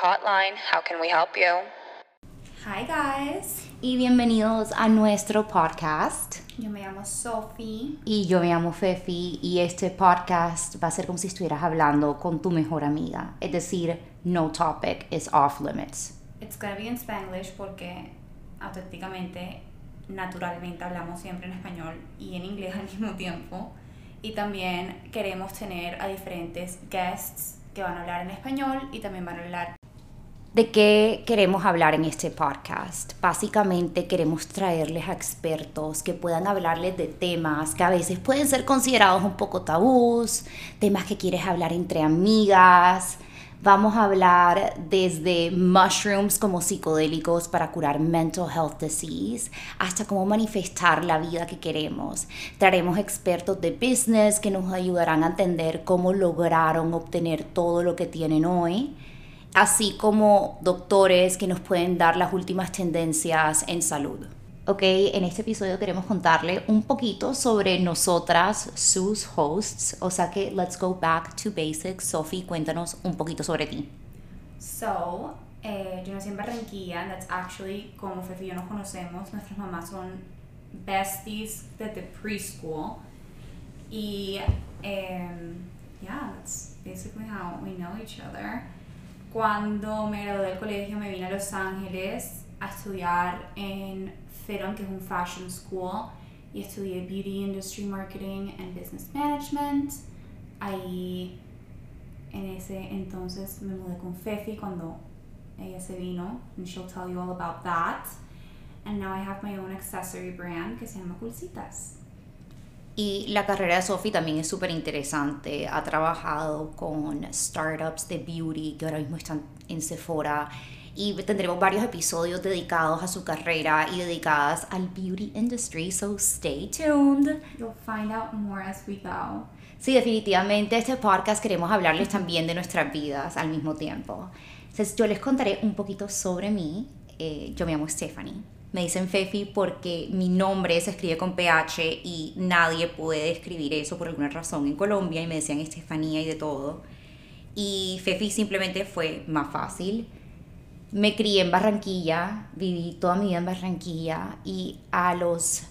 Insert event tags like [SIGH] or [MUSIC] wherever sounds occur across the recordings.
hotline. How can we help you? Hi guys, y bienvenidos a nuestro podcast. yo me llamo Sophie. Y yo me llamo Fefi y este podcast va a ser como si estuvieras hablando con tu mejor amiga. Es decir, no topic is off limits. It's gonna be in Spanglish porque auténticamente, naturalmente hablamos siempre en español y en inglés al [LAUGHS] mismo tiempo. Y también queremos tener a diferentes guests que van a hablar en español y también van a hablar ¿De qué queremos hablar en este podcast? Básicamente queremos traerles a expertos que puedan hablarles de temas que a veces pueden ser considerados un poco tabús, temas que quieres hablar entre amigas. Vamos a hablar desde mushrooms como psicodélicos para curar mental health disease hasta cómo manifestar la vida que queremos. Traeremos expertos de business que nos ayudarán a entender cómo lograron obtener todo lo que tienen hoy así como doctores que nos pueden dar las últimas tendencias en salud. Ok, en este episodio queremos contarle un poquito sobre nosotras, sus hosts, o sea que let's go back to basics. Sophie, cuéntanos un poquito sobre ti. So, eh, yo nací en Barranquilla, and that's actually como Fefi y yo nos conocemos. Nuestras mamás son besties desde preschool. Y, um, yeah, that's basically how we know each other. Cuando me gradué del colegio me vine a Los Ángeles a estudiar en que es un fashion school, y estudié Beauty Industry Marketing and Business Management. Ahí, en ese entonces, me mudé con Fefi cuando ella se vino, and she'll tell you all about that. And now I have my own accessory brand que se llama Pulsitas. Y la carrera de Sophie también es súper interesante. Ha trabajado con startups de beauty que ahora mismo están en Sephora. Y tendremos varios episodios dedicados a su carrera y dedicadas al beauty industry. So stay tuned. You'll find out more as we go. Sí, definitivamente este podcast queremos hablarles también de nuestras vidas al mismo tiempo. Entonces, yo les contaré un poquito sobre mí. Eh, yo me llamo Stephanie. Me dicen Fefi porque mi nombre se escribe con PH y nadie puede escribir eso por alguna razón en Colombia y me decían Estefanía y de todo. Y Fefi simplemente fue más fácil. Me crié en Barranquilla, viví toda mi vida en Barranquilla y a los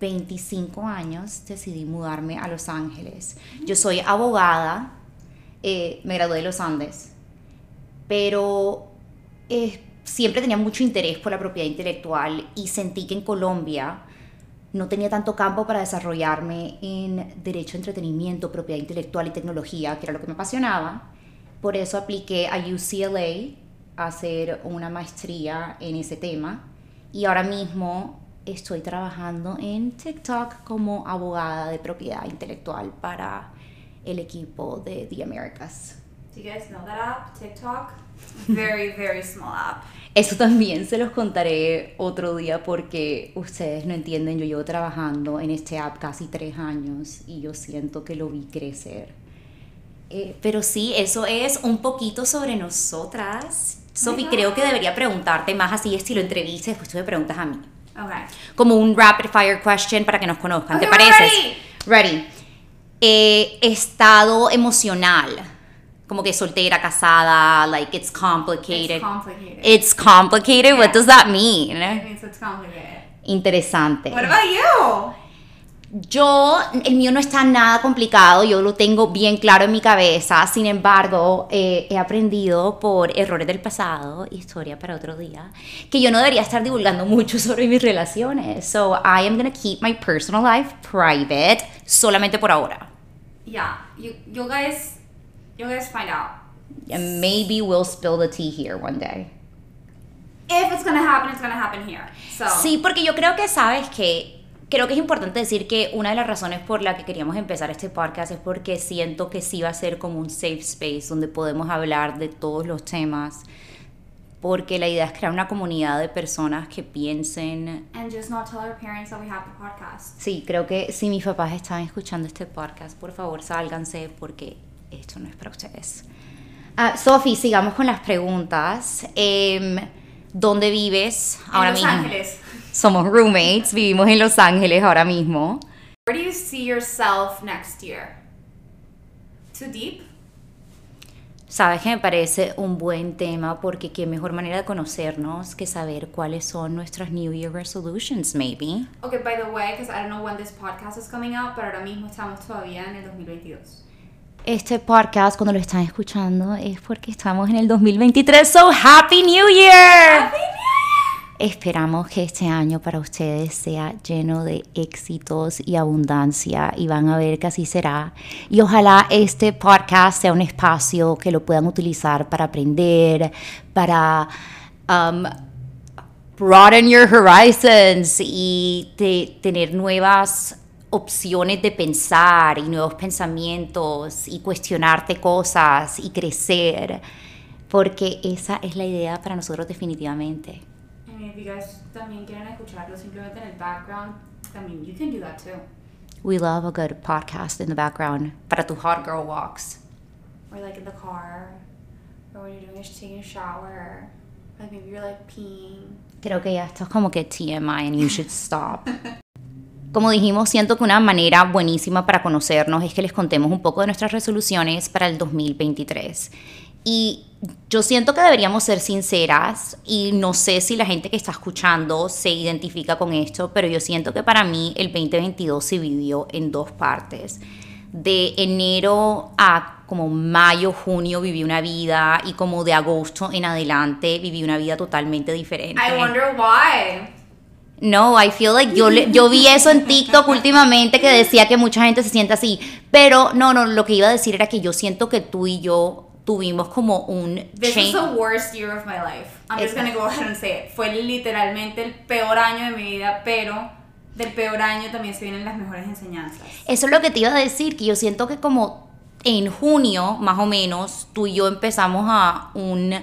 25 años decidí mudarme a Los Ángeles. Yo soy abogada, eh, me gradué de los Andes, pero siempre tenía mucho interés por la propiedad intelectual y sentí que en Colombia no tenía tanto campo para desarrollarme en derecho, entretenimiento, propiedad intelectual y tecnología, que era lo que me apasionaba. Por eso apliqué a UCLA a hacer una maestría en ese tema y ahora mismo estoy trabajando en TikTok como abogada de propiedad intelectual para el equipo de The Americas. Do you guys know that app, TikTok? Very, very small app. Eso también se los contaré otro día porque ustedes no entienden, yo llevo trabajando en este app casi tres años y yo siento que lo vi crecer. Eh, pero sí, eso es un poquito sobre nosotras. Sophie, creo que debería preguntarte más así, estilo entrevista, después tú me preguntas a mí. Okay. Como un rapid fire question para que nos conozcan, ¿te Okay, we're parece? Ready. Eh, estado emocional. Como que soltera, casada, like it's complicated. It's complicated. It's complicated. What does that mean? It means it's complicated. Interesante. What about you? Yo, el mío no está nada complicado, yo lo tengo bien claro en mi cabeza, sin embargo, eh, he aprendido por errores del pasado, historia para otro día, que yo no debería estar divulgando mucho [LAUGHS] sobre mis relaciones. So, I am gonna keep my personal life private, solamente por ahora. Yeah, you, you guys, you guys find out. And maybe we'll spill the tea here one day. If it's gonna happen, it's gonna happen here. So. Sí, porque yo creo que sabes que creo que es importante decir que una de las razones por la que queríamos empezar este podcast es porque siento que sí va a ser como un safe space donde podemos hablar de todos los temas. Porque la idea es crear una comunidad de personas que piensen. And just not tell our parents that we have the podcast. Sí, creo que si mis papás están escuchando este podcast, por favor sálganse porque esto no es para ustedes. Ah, Sophie, sigamos con las preguntas. Em, ¿Dónde vives ahora en Los mismo? Ángeles. Somos roommates, vivimos en Los Ángeles ahora mismo. Where do you see yourself next year? Too deep? Sabes que me parece un buen tema porque qué mejor manera de conocernos que saber cuáles son nuestras New Year resolutions, maybe. Okay, by the way, because I don't know when this podcast is coming out, pero ahora mismo estamos todavía en el 2022. Este podcast, cuando lo están escuchando, es porque estamos en el 2023. So, Happy New Year! ¡Happy New Year! Esperamos que este año para ustedes sea lleno de éxitos y abundancia y van a ver que así será. Y ojalá este podcast sea un espacio que lo puedan utilizar para aprender, para um, broaden your horizons y tener nuevas opciones de pensar y nuevos pensamientos y cuestionarte cosas y crecer, porque esa es la idea para nosotros definitivamente. If you guys también quieren escucharlo simplemente en el background, I mean, you can do that too. We love a good podcast in the background para tus hot girl walks. Or like in the car, or when you're doing a, taking a shower, like maybe you're like peeing. Creo que ya esto es como que TMI and you should stop. [LAUGHS] Como dijimos, siento que una manera buenísima para conocernos es que les contemos un poco de nuestras resoluciones para el 2023. Y yo siento que deberíamos ser sinceras y no sé si la gente que está escuchando se identifica con esto, pero yo siento que para mí el 2022 se vivió en dos partes. De enero a como mayo, junio viví una vida y como de agosto en adelante viví una vida totalmente diferente. I wonder why. No, I feel like yo, le- yo vi eso en TikTok últimamente que decía que mucha gente se siente así. Pero no, no, lo que iba a decir era que yo siento que tú y yo tuvimos como un This change. was the worst year of my life. I'm just gonna go ahead and say it. Fue literalmente el peor año de mi vida, pero del peor año también se vienen las mejores enseñanzas. Eso es lo que te iba a decir, que yo siento que como en junio, más o menos, tú y yo empezamos a un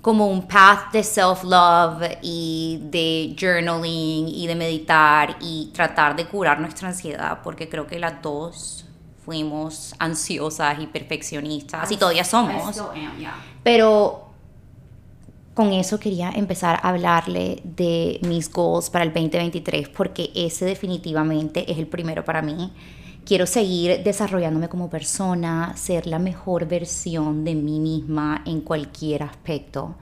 como un path de self-love y de journaling y de meditar y tratar de curar nuestra ansiedad, porque creo que las dos fuimos ansiosas y perfeccionistas, y todavía somos. am, yeah. Pero con eso quería empezar a hablarle de mis goals para el 2023 porque ese definitivamente es el primero para mí. Quiero seguir desarrollándome como persona, ser la mejor versión de mí misma en cualquier aspecto.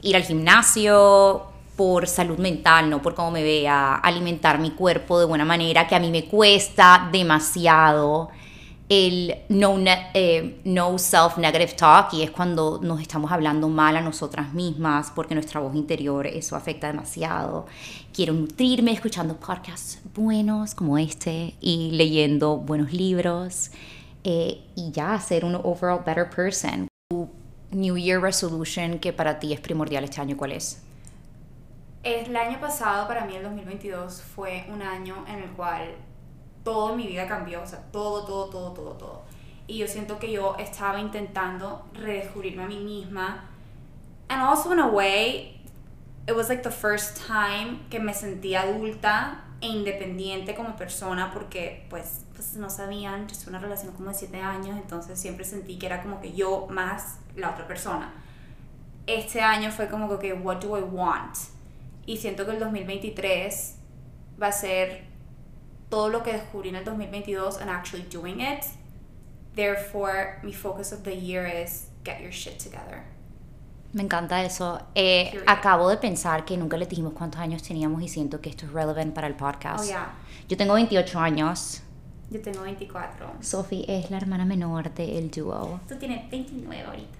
Ir al gimnasio por salud mental, no por cómo me vea, alimentar mi cuerpo de buena manera, que a mí me cuesta demasiado el no, eh, no self-negative talk y es cuando nos estamos hablando mal a nosotras mismas porque nuestra voz interior eso afecta demasiado. Quiero nutrirme escuchando podcasts buenos como este y leyendo buenos libros eh, y ya ser un overall better person. Tu New Year resolution que para ti es primordial este año, ¿cuál es? El año pasado, para mí, el 2022, fue un año en el cual todo mi vida cambió, o sea, todo, todo, todo, todo, todo. Y yo siento que yo estaba intentando redescubrirme a mí misma. And also, in a way, it was like the first time que me sentí adulta e independiente como persona porque, pues, pues no sabían, yo una relación como de 7 años, entonces siempre sentí que era como que yo más la otra persona este año fue como que, ok, what do I want? Y siento que el 2023 va a ser todo lo que descubrí en el 2022 and actually doing it. Therefore, mi focus of the year is get your shit together. Me encanta eso. Eh, acabo de pensar que nunca les dijimos cuántos años teníamos y siento que esto es relevant para el podcast. Oh, yeah. Yo tengo 28 años. Yo tengo 24. Sophie es la hermana menor del dúo. Tú tienes 29 ahorita.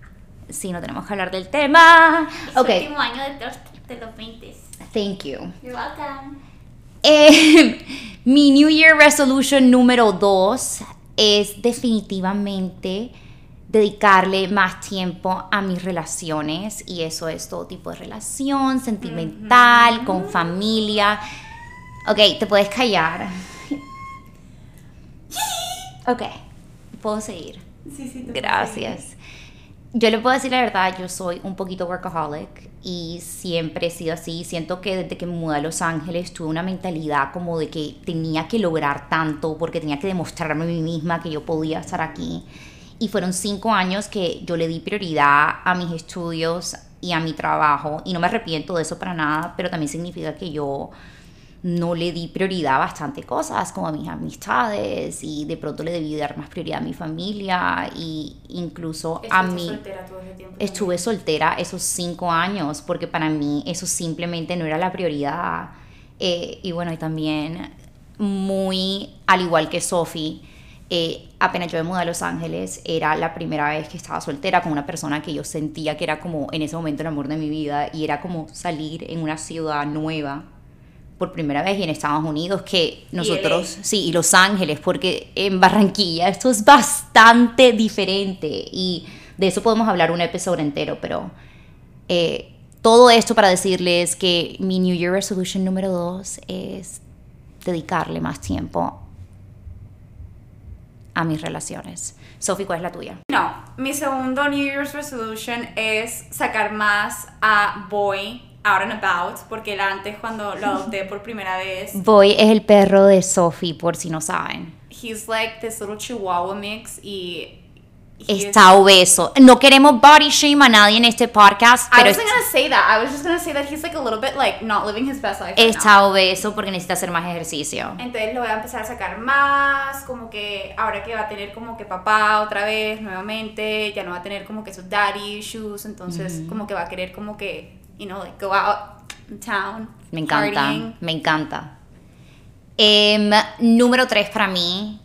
Sí, no tenemos que hablar del tema. Es Ok, el último año de los, de los 20. thank you. You're welcome. Eh, [LAUGHS] mi New Year Resolution número 2 es definitivamente dedicarle más tiempo a mis relaciones y eso es todo tipo de relación, sentimental, con familia. Ok, te puedes callar. [LAUGHS] Ok, puedo seguir. Sí, sí, te Gracias. Yo le puedo decir la verdad, yo soy un poquito workaholic y siempre he sido así. Siento que desde que me mudé a Los Ángeles tuve una mentalidad como de que tenía que lograr tanto porque tenía que demostrarme a mí misma que yo podía estar aquí. Y fueron cinco años que yo le di prioridad a mis estudios y a mi trabajo y no me arrepiento de eso para nada, pero también significa que yo no le di prioridad a bastante cosas, como a mis amistades, y de pronto le debí dar más prioridad a mi familia, y incluso a mí. soltera todo ese tiempo Estuve soltera esos cinco años, porque para mí eso simplemente no era la prioridad. Eh, y bueno, y también muy, al igual que Sophie, eh, apenas yo me mudé a Los Ángeles, era la primera vez que estaba soltera con una persona que yo sentía que era como en ese momento el amor de mi vida, y era como salir en una ciudad nueva por primera vez y en Estados Unidos que nosotros, LA. sí, y Los Ángeles, porque en Barranquilla esto es bastante diferente y de eso podemos hablar un episodio entero, pero eh, todo esto para decirles que mi New Year Resolution número dos es dedicarle más tiempo a mis relaciones. Sophie, ¿cuál es la tuya? No, mi segundo New Year's Resolution es sacar más a Boy out and about, porque él antes cuando lo adopté por primera vez, [LAUGHS] Boy es el perro de Sophie, por si no saben. he's like this little chihuahua mix y Está obeso. No queremos body shame a nadie en este podcast, I pero wasn't gonna say that. I was just gonna say that he's like a little bit like not living his best life. right está obeso porque necesita hacer más ejercicio. Entonces lo voy a empezar a sacar más, como que ahora que va a tener como que papá otra vez nuevamente, ya no va a tener como que sus daddy issues, entonces como que va a querer como que, you know, like go out in town, Me encanta, partying. me encanta. Em, número tres para mí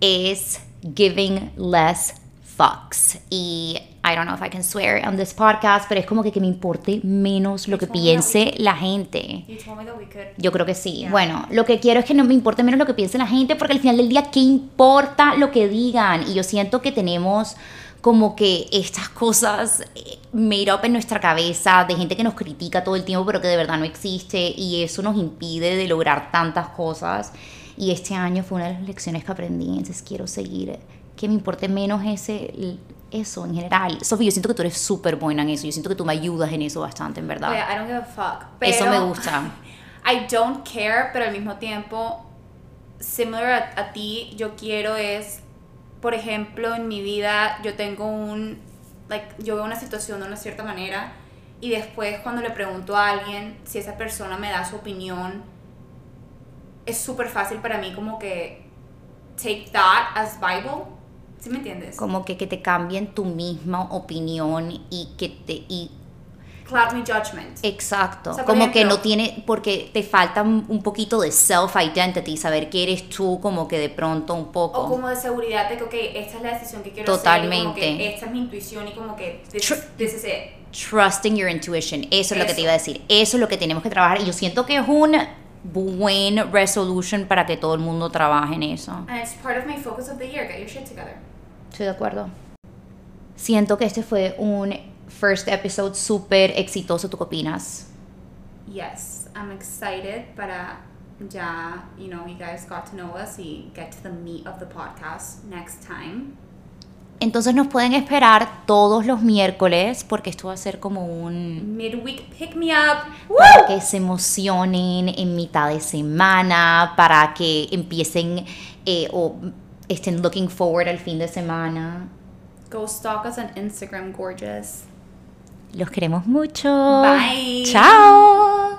es giving less fucks. Y I don't know if I can swear on this podcast, pero es como que, que me importe menos lo que me that piense la gente. You told me that we could. Yo creo que sí. Yeah. Bueno, lo que quiero es que no me importe menos lo que piense la gente, porque al final del día, ¿qué importa lo que digan? Y yo siento que tenemos como que estas cosas eh, made up en nuestra cabeza de gente que nos critica todo el tiempo, pero que de verdad no existe, y eso nos impide de lograr tantas cosas. Y este año fue una de las lecciones que aprendí, entonces quiero seguir, que me importe menos ese eso en general. Sofía, yo siento que tú eres súper buena en eso, yo siento que tú me ayudas en eso bastante, en verdad. Oye, I don't give a fuck. Eso pero- me gusta. [LAUGHS] I don't care, pero al mismo tiempo, similar a, a ti, yo quiero es, por ejemplo, en mi vida yo tengo un, like, yo veo una situación de una cierta manera y después cuando le pregunto a alguien si esa persona me da su opinión, es súper fácil para mí como que take that as Bible, ¿sí me entiendes? como que, que te cambien tu misma opinión y que te y Cloud me judgment. exacto O sea, por como que no tiene porque te falta un poquito de self identity saber que eres tú como que de pronto un poco O como de seguridad de que, ok, esta es la decisión que quiero hacer. y como Totalmente. esta es mi intuición y como que this, is it. trusting your intuition eso es lo que te iba a decir eso es lo que tenemos que trabajar y yo siento que es un buen resolution para que todo el mundo trabaje en eso And it's part of my focus of the year. Get your shit together. estoy de acuerdo siento que este fue un first episode súper exitoso ¿tú qué opinas? Yes, I'm excited para ya, you know, you guys got to know us y get to the meat of the podcast next time. Entonces nos pueden esperar todos los miércoles porque esto va a ser como un... Midweek pick me up. Para que se emocionen en mitad de semana, para que empiecen eh, o estén looking forward al fin de semana. Go stalk us on Instagram, gorgeous. Los queremos mucho. Bye. Chao.